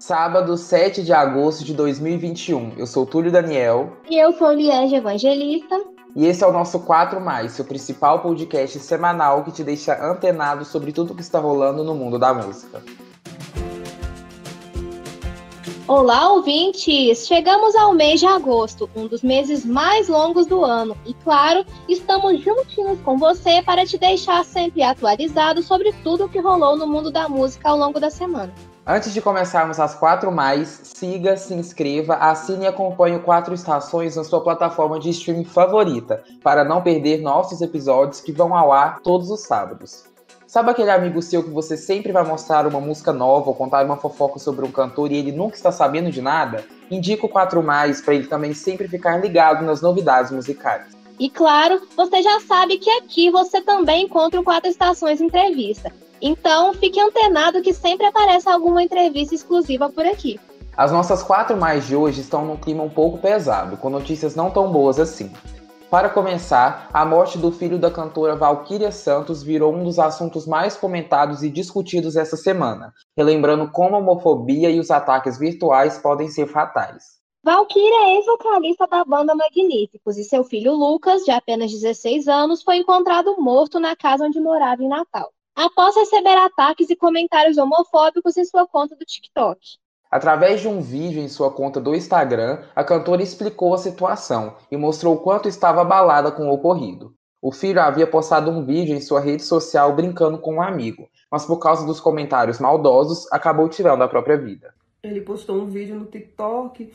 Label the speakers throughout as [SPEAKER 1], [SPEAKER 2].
[SPEAKER 1] Sábado, 7 de agosto de 2021. Eu sou Túlio Daniel.
[SPEAKER 2] E eu sou Liege Evangelista.
[SPEAKER 1] E esse é o nosso 4 Mais, seu principal podcast semanal que te deixa antenado sobre tudo que está rolando no mundo da música.
[SPEAKER 2] Olá, ouvintes! Chegamos ao mês de agosto, um dos meses mais longos do ano. E claro, estamos juntinhos com você para te deixar sempre atualizado sobre tudo o que rolou no mundo da música ao longo da semana.
[SPEAKER 1] Antes de começarmos as quatro mais, siga, se inscreva, assine e acompanhe o Quatro Estações na sua plataforma de streaming favorita, para não perder nossos episódios que vão ao ar todos os sábados. Sabe aquele amigo seu que você sempre vai mostrar uma música nova ou contar uma fofoca sobre um cantor e ele nunca está sabendo de nada? Indica o 4 Mais para ele também sempre ficar ligado nas novidades musicais.
[SPEAKER 2] E claro, você já sabe que aqui você também encontra o Quatro Estações Entrevista. Então, fique antenado que sempre aparece alguma entrevista exclusiva por aqui.
[SPEAKER 1] As nossas quatro mais de hoje estão num clima um pouco pesado, com notícias não tão boas assim. Para começar, a morte do filho da cantora Valquíria Santos virou um dos assuntos mais comentados e discutidos essa semana, relembrando como a homofobia e os ataques virtuais podem ser fatais.
[SPEAKER 2] Valquíria é ex-vocalista da banda Magníficos e seu filho Lucas, de apenas 16 anos, foi encontrado morto na casa onde morava em Natal, após receber ataques e comentários homofóbicos em sua conta do TikTok.
[SPEAKER 1] Através de um vídeo em sua conta do Instagram, a cantora explicou a situação e mostrou o quanto estava abalada com o ocorrido. O filho havia postado um vídeo em sua rede social brincando com um amigo, mas por causa dos comentários maldosos, acabou tirando a própria vida.
[SPEAKER 3] Ele postou um vídeo no TikTok,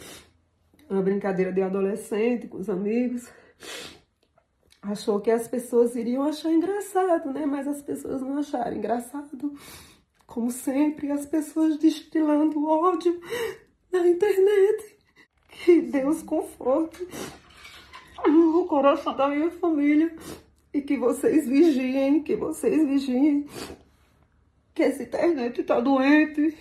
[SPEAKER 3] uma brincadeira de adolescente com os amigos. Achou que as pessoas iriam achar engraçado, né? Mas as pessoas não acharam engraçado. Como sempre, as pessoas destilando ódio na internet. Que Deus conforte o coração da minha família e que vocês vigiem, que vocês vigiem, que essa internet tá doente.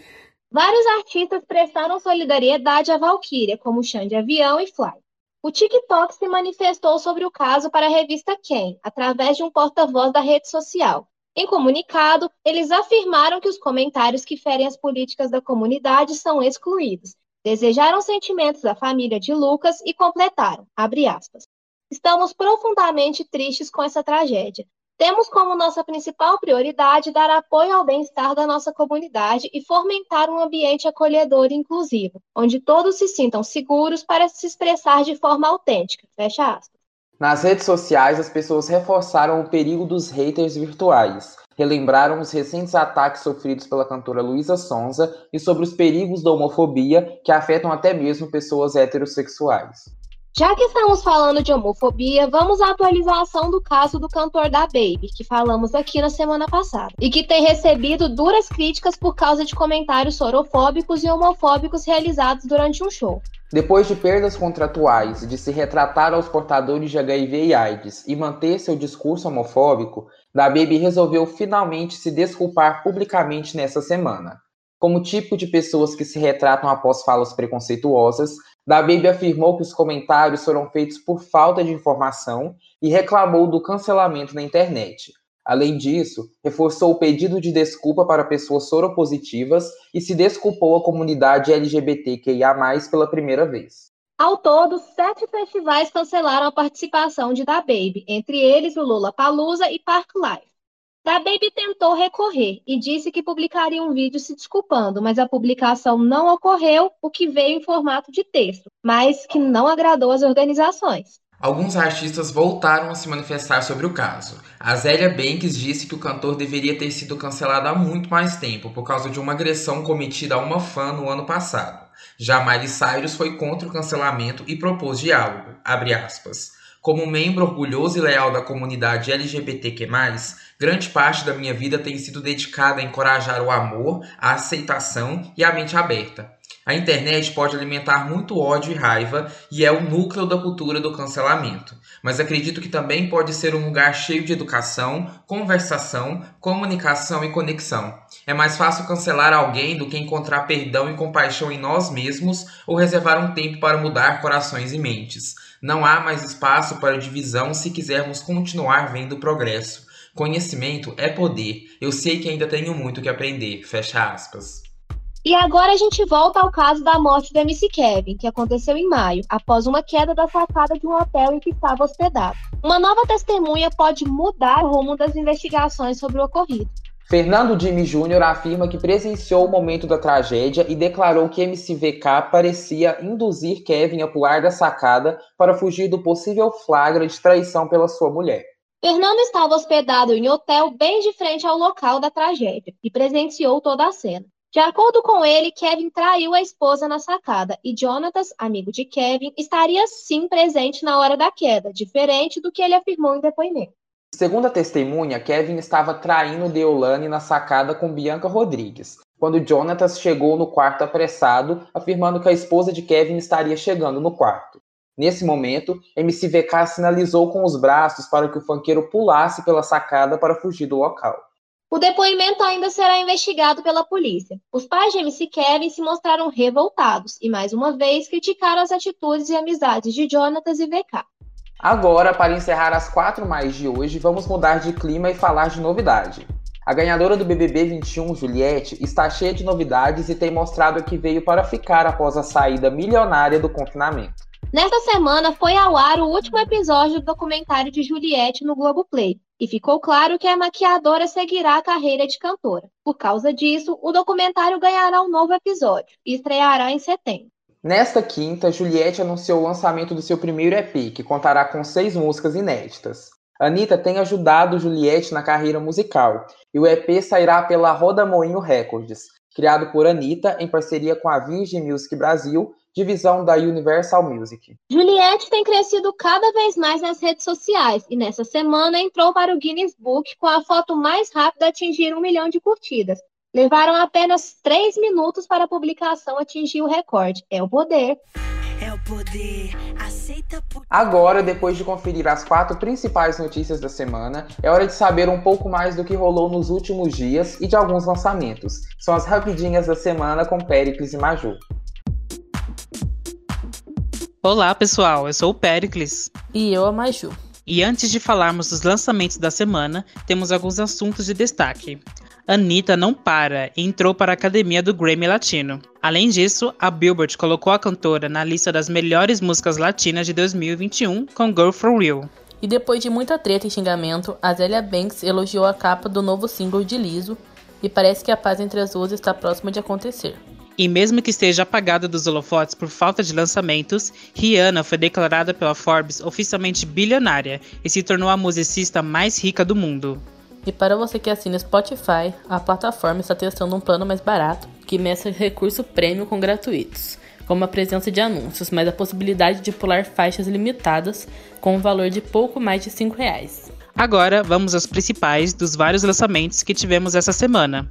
[SPEAKER 2] Vários artistas prestaram solidariedade à Valkyria, como Xande Avião e Fly. O TikTok se manifestou sobre o caso para a revista Quem, através de um porta-voz da rede social. Em comunicado, eles afirmaram que os comentários que ferem as políticas da comunidade são excluídos. Desejaram sentimentos da família de Lucas e completaram, Estamos profundamente tristes com essa tragédia. Temos como nossa principal prioridade dar apoio ao bem-estar da nossa comunidade e fomentar um ambiente acolhedor e inclusivo, onde todos se sintam seguros para se expressar de forma autêntica. Fecha aspas.
[SPEAKER 1] Nas redes sociais, as pessoas reforçaram o perigo dos haters virtuais, relembraram os recentes ataques sofridos pela cantora Luísa Sonza e sobre os perigos da homofobia que afetam até mesmo pessoas heterossexuais.
[SPEAKER 2] Já que estamos falando de homofobia, vamos à atualização do caso do cantor da Baby, que falamos aqui na semana passada, e que tem recebido duras críticas por causa de comentários sorofóbicos e homofóbicos realizados durante um show.
[SPEAKER 1] Depois de perdas contratuais, de se retratar aos portadores de HIV e AIDS e manter seu discurso homofóbico, da Baby resolveu finalmente se desculpar publicamente nessa semana. Como tipo de pessoas que se retratam após falas preconceituosas, da Baby afirmou que os comentários foram feitos por falta de informação e reclamou do cancelamento na internet. Além disso, reforçou o pedido de desculpa para pessoas soropositivas e se desculpou à comunidade LGBTQIA+, pela primeira vez.
[SPEAKER 2] Ao todo, sete festivais cancelaram a participação de Da Baby, entre eles o Lula Palusa e Park Life. Da Baby tentou recorrer e disse que publicaria um vídeo se desculpando, mas a publicação não ocorreu, o que veio em formato de texto, mas que não agradou as organizações.
[SPEAKER 1] Alguns artistas voltaram a se manifestar sobre o caso. A Zélia Banks disse que o cantor deveria ter sido cancelado há muito mais tempo por causa de uma agressão cometida a uma fã no ano passado. Já Miley Cyrus foi contra o cancelamento e propôs diálogo. Como membro orgulhoso e leal da comunidade LGBTQ+, grande parte da minha vida tem sido dedicada a encorajar o amor, a aceitação e a mente aberta. A internet pode alimentar muito ódio e raiva e é o núcleo da cultura do cancelamento. Mas acredito que também pode ser um lugar cheio de educação, conversação, comunicação e conexão. É mais fácil cancelar alguém do que encontrar perdão e compaixão em nós mesmos ou reservar um tempo para mudar corações e mentes. Não há mais espaço para divisão se quisermos continuar vendo progresso. Conhecimento é poder. Eu sei que ainda tenho muito que aprender. Fecha aspas.
[SPEAKER 2] E agora a gente volta ao caso da morte do MC Kevin, que aconteceu em maio, após uma queda da sacada de um hotel em que estava hospedado. Uma nova testemunha pode mudar o rumo das investigações sobre o ocorrido.
[SPEAKER 1] Fernando Jimmy Jr. afirma que presenciou o momento da tragédia e declarou que MCVK parecia induzir Kevin a pular da sacada para fugir do possível flagra de traição pela sua mulher.
[SPEAKER 2] Fernando estava hospedado em hotel bem de frente ao local da tragédia e presenciou toda a cena. De acordo com ele, Kevin traiu a esposa na sacada e Jonatas, amigo de Kevin, estaria sim presente na hora da queda, diferente do que ele afirmou em depoimento.
[SPEAKER 1] Segundo a testemunha, Kevin estava traindo Deolane na sacada com Bianca Rodrigues, quando Jonatas chegou no quarto apressado, afirmando que a esposa de Kevin estaria chegando no quarto. Nesse momento, MCVK sinalizou com os braços para que o fanqueiro pulasse pela sacada para fugir do local.
[SPEAKER 2] O depoimento ainda será investigado pela polícia. Os pais de MC Kevin se mostraram revoltados e, mais uma vez, criticaram as atitudes e amizades de Jonatas e VK.
[SPEAKER 1] Agora, para encerrar as quatro mais de hoje, vamos mudar de clima e falar de novidade. A ganhadora do BBB 21, Juliette, está cheia de novidades e tem mostrado que veio para ficar após a saída milionária do confinamento.
[SPEAKER 2] Nesta semana foi ao ar o último episódio do documentário de Juliette no Globoplay, e ficou claro que a maquiadora seguirá a carreira de cantora. Por causa disso, o documentário ganhará um novo episódio e estreará em setembro.
[SPEAKER 1] Nesta quinta, Juliette anunciou o lançamento do seu primeiro EP, que contará com seis músicas inéditas. Anitta tem ajudado Juliette na carreira musical, e o EP sairá pela Roda Moinho Records, criado por Anitta em parceria com a Vinge Music Brasil divisão da Universal Music.
[SPEAKER 2] Juliette tem crescido cada vez mais nas redes sociais e nessa semana entrou para o Guinness Book com a foto mais rápida a atingir um milhão de curtidas. Levaram apenas três minutos para a publicação atingir o recorde. É o poder. É o poder.
[SPEAKER 1] Aceita por... Agora, depois de conferir as quatro principais notícias da semana, é hora de saber um pouco mais do que rolou nos últimos dias e de alguns lançamentos. São as rapidinhas da semana com Pericles e Maju.
[SPEAKER 4] Olá, pessoal. Eu sou o Pericles.
[SPEAKER 5] E eu, a Maju.
[SPEAKER 4] E antes de falarmos dos lançamentos da semana, temos alguns assuntos de destaque. Anitta não para e entrou para a academia do Grammy Latino. Além disso, a Billboard colocou a cantora na lista das melhores músicas latinas de 2021 com Girl For Real.
[SPEAKER 5] E depois de muita treta e xingamento, a Zélia Banks elogiou a capa do novo single de Liso e parece que a paz entre as duas está próxima de acontecer.
[SPEAKER 4] E mesmo que esteja apagada dos holofotes por falta de lançamentos, Rihanna foi declarada pela Forbes oficialmente bilionária e se tornou a musicista mais rica do mundo.
[SPEAKER 5] E para você que assina Spotify, a plataforma está testando um plano mais barato que mescla recurso prêmio com gratuitos, como a presença de anúncios, mas a possibilidade de pular faixas limitadas com um valor de pouco mais de R$ reais.
[SPEAKER 4] Agora vamos aos principais dos vários lançamentos que tivemos essa semana.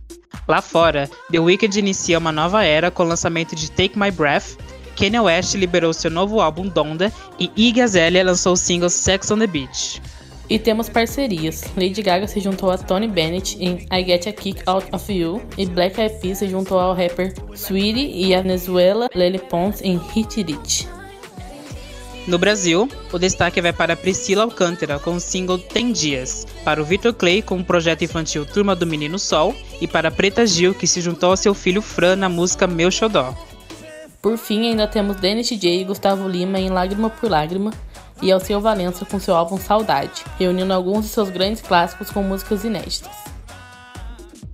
[SPEAKER 4] Lá fora, The Weeknd inicia uma nova era com o lançamento de Take My Breath, Kanye West liberou seu novo álbum Donda e Iggy Azalea lançou o single Sex on the Beach.
[SPEAKER 5] E temos parcerias. Lady Gaga se juntou a Tony Bennett em I Get a Kick Out of You e Black Eyed Peas se juntou ao rapper Sweetie e a Venezuela Lele Pons em Hit It.
[SPEAKER 4] No Brasil, o destaque vai para Priscila Alcântara com o single Tem Dias, para o Victor Clay com o projeto infantil Turma do Menino Sol e para Preta Gil, que se juntou ao seu filho Fran na música Meu Xodó.
[SPEAKER 5] Por fim, ainda temos Dennis DJ e Gustavo Lima em Lágrima por Lágrima e Alceu Valença com seu álbum Saudade, reunindo alguns de seus grandes clássicos com músicas inéditas.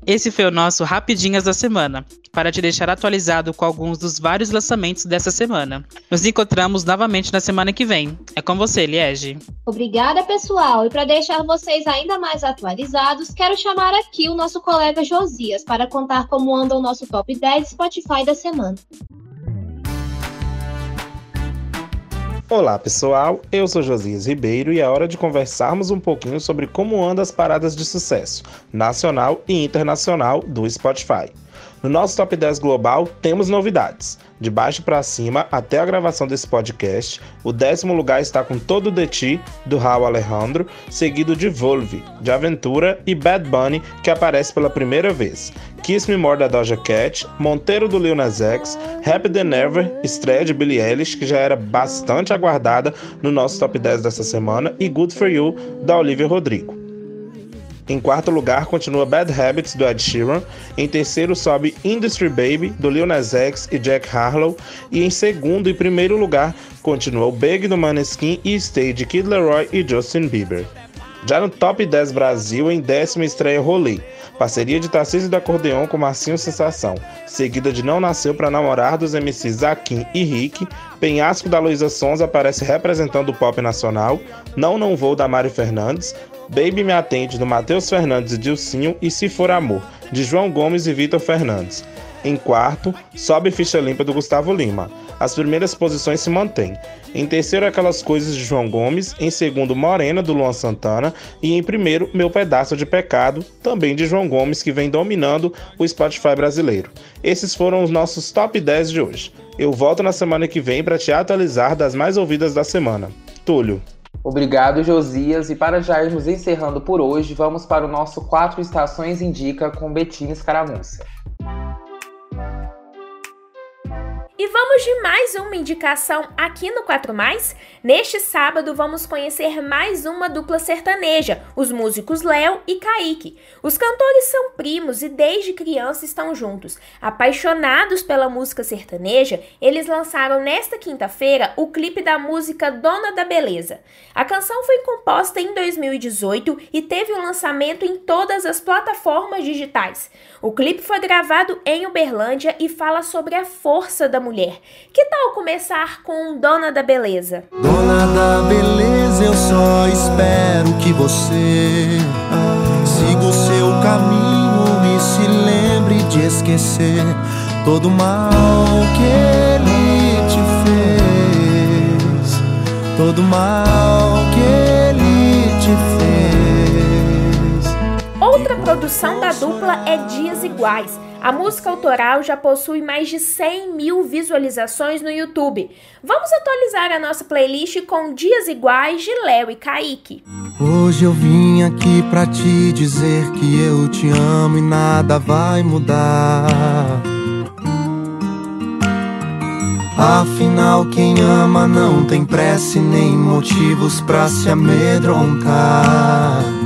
[SPEAKER 4] Esse foi o nosso Rapidinhas da Semana, para te deixar atualizado com alguns dos vários lançamentos dessa semana. Nos encontramos novamente na semana que vem. É com você, Liege.
[SPEAKER 2] Obrigada, pessoal. E para deixar vocês ainda mais atualizados, quero chamar aqui o nosso colega Josias para contar como anda o nosso top 10 Spotify da semana.
[SPEAKER 6] Olá pessoal, eu sou Josias Ribeiro e é hora de conversarmos um pouquinho sobre como andam as paradas de sucesso nacional e internacional do Spotify. No nosso top 10 global temos novidades. De baixo para cima, até a gravação desse podcast, o décimo lugar está com Todo de Ti, do Raul Alejandro, seguido de Volve, de Aventura e Bad Bunny, que aparece pela primeira vez. Kiss Me More da Doja Cat, Monteiro do Lil Nas X, Happy Than Ever, estreia de Billie Eilish, que já era bastante aguardada no nosso top 10 dessa semana, e Good For You, da Olivia Rodrigo. Em quarto lugar, continua Bad Habits, do Ed Sheeran. Em terceiro, sobe Industry Baby, do Lil Nas X e Jack Harlow. E em segundo e primeiro lugar, continua o Big, do Maneskin e Stay, de Kid Leroy e Justin Bieber. Já no Top 10 Brasil, em décima estreia Rolê, parceria de Tarcísio do Acordeon com Marcinho Sensação, seguida de Não Nasceu para Namorar dos MCs Zaquim e Rick, Penhasco da Luísa Sons aparece representando o pop nacional, Não Não Vou da Mari Fernandes, Baby Me Atende do Matheus Fernandes e Dilcinho e Se For Amor, de João Gomes e Vitor Fernandes. Em quarto, sobe Ficha Limpa do Gustavo Lima. As primeiras posições se mantêm. Em terceiro, Aquelas Coisas de João Gomes. Em segundo, Morena do Luan Santana. E em primeiro, Meu Pedaço de Pecado, também de João Gomes, que vem dominando o Spotify brasileiro. Esses foram os nossos top 10 de hoje. Eu volto na semana que vem para te atualizar das mais ouvidas da semana. Túlio.
[SPEAKER 1] Obrigado, Josias. E para já irmos encerrando por hoje, vamos para o nosso Quatro Estações Indica com Betina Escaramuça.
[SPEAKER 7] E vamos de mais uma indicação aqui no 4 Mais. Neste sábado vamos conhecer mais uma dupla sertaneja, os músicos Léo e Kaique. Os cantores são primos e desde criança estão juntos. Apaixonados pela música sertaneja, eles lançaram nesta quinta-feira o clipe da música Dona da Beleza. A canção foi composta em 2018 e teve o um lançamento em todas as plataformas digitais. O clipe foi gravado em Uberlândia e fala sobre a força da mulher. Que tal começar com Dona da Beleza?
[SPEAKER 8] Dona da Beleza, eu só espero que você siga o seu caminho e se lembre de esquecer todo mal que ele te fez. Todo mal que ele te fez.
[SPEAKER 7] Produção da dupla é Dias Iguais a música autoral já possui mais de 100 mil visualizações no YouTube. Vamos atualizar a nossa playlist com dias iguais de Léo e Kaique.
[SPEAKER 8] Hoje eu vim aqui pra te dizer que eu te amo e nada vai mudar. Afinal, quem ama não tem pressa nem motivos pra se amedrontar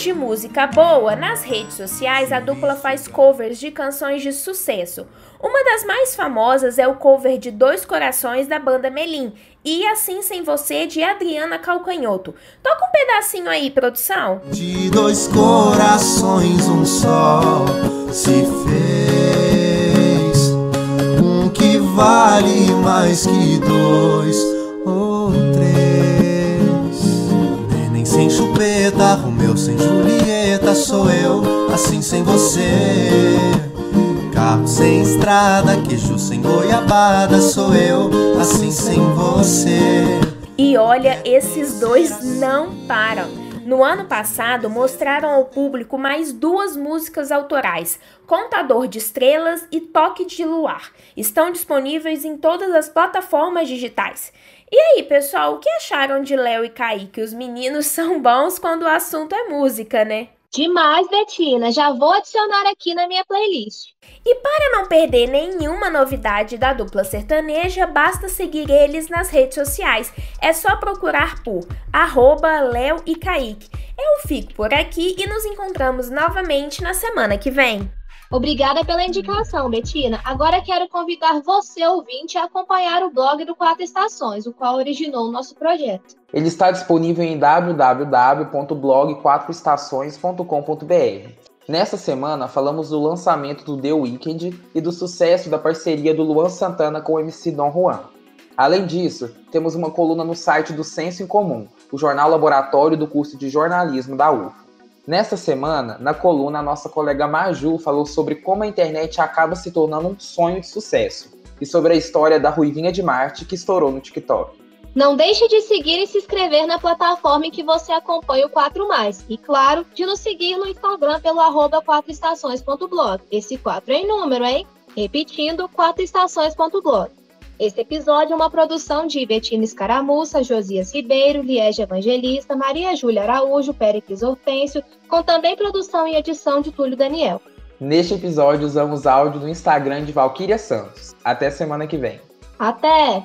[SPEAKER 7] de música boa, nas redes sociais a dupla faz covers de canções de sucesso. Uma das mais famosas é o cover de Dois Corações da banda Melim e Assim Sem Você de Adriana Calcanhoto. Toca um pedacinho aí, produção.
[SPEAKER 8] De dois corações um só se fez, um que vale mais que dois sem chupeta, Romeu sem Julieta, sou eu, assim sem você. Carro sem estrada, queijo sem goiabada, sou eu, assim sem você.
[SPEAKER 7] E olha, esses dois não param. No ano passado, mostraram ao público mais duas músicas autorais, Contador de Estrelas e Toque de Luar. Estão disponíveis em todas as plataformas digitais. E aí, pessoal, o que acharam de Léo e Kaique? Os meninos são bons quando o assunto é música, né?
[SPEAKER 2] Demais, Betina. Já vou adicionar aqui na minha playlist.
[SPEAKER 7] E para não perder nenhuma novidade da dupla sertaneja, basta seguir eles nas redes sociais. É só procurar por arroba Léo e Kaique. Eu fico por aqui e nos encontramos novamente na semana que vem.
[SPEAKER 2] Obrigada pela indicação, Betina. Agora quero convidar você, ouvinte, a acompanhar o blog do Quatro Estações, o qual originou o nosso projeto.
[SPEAKER 1] Ele está disponível em www.blog4estações.com.br. Nessa semana, falamos do lançamento do The Weeknd e do sucesso da parceria do Luan Santana com o MC Don Juan. Além disso, temos uma coluna no site do Senso em Comum, o jornal laboratório do curso de jornalismo da UF. Nessa semana, na coluna, a nossa colega Maju falou sobre como a internet acaba se tornando um sonho de sucesso e sobre a história da Ruivinha de Marte que estourou no TikTok.
[SPEAKER 2] Não deixe de seguir e se inscrever na plataforma em que você acompanha o 4 Mais. E claro, de nos seguir no Instagram pelo arroba 4estações.blog. Esse 4 é em número, hein? Repetindo, 4estações.blog. Este episódio é uma produção de Betina Escaramuça, Josias Ribeiro, Liege Evangelista, Maria Júlia Araújo, Péricles Hortêncio, com também produção e edição de Túlio Daniel.
[SPEAKER 1] Neste episódio usamos áudio do Instagram de Valquíria Santos. Até semana que vem.
[SPEAKER 2] Até!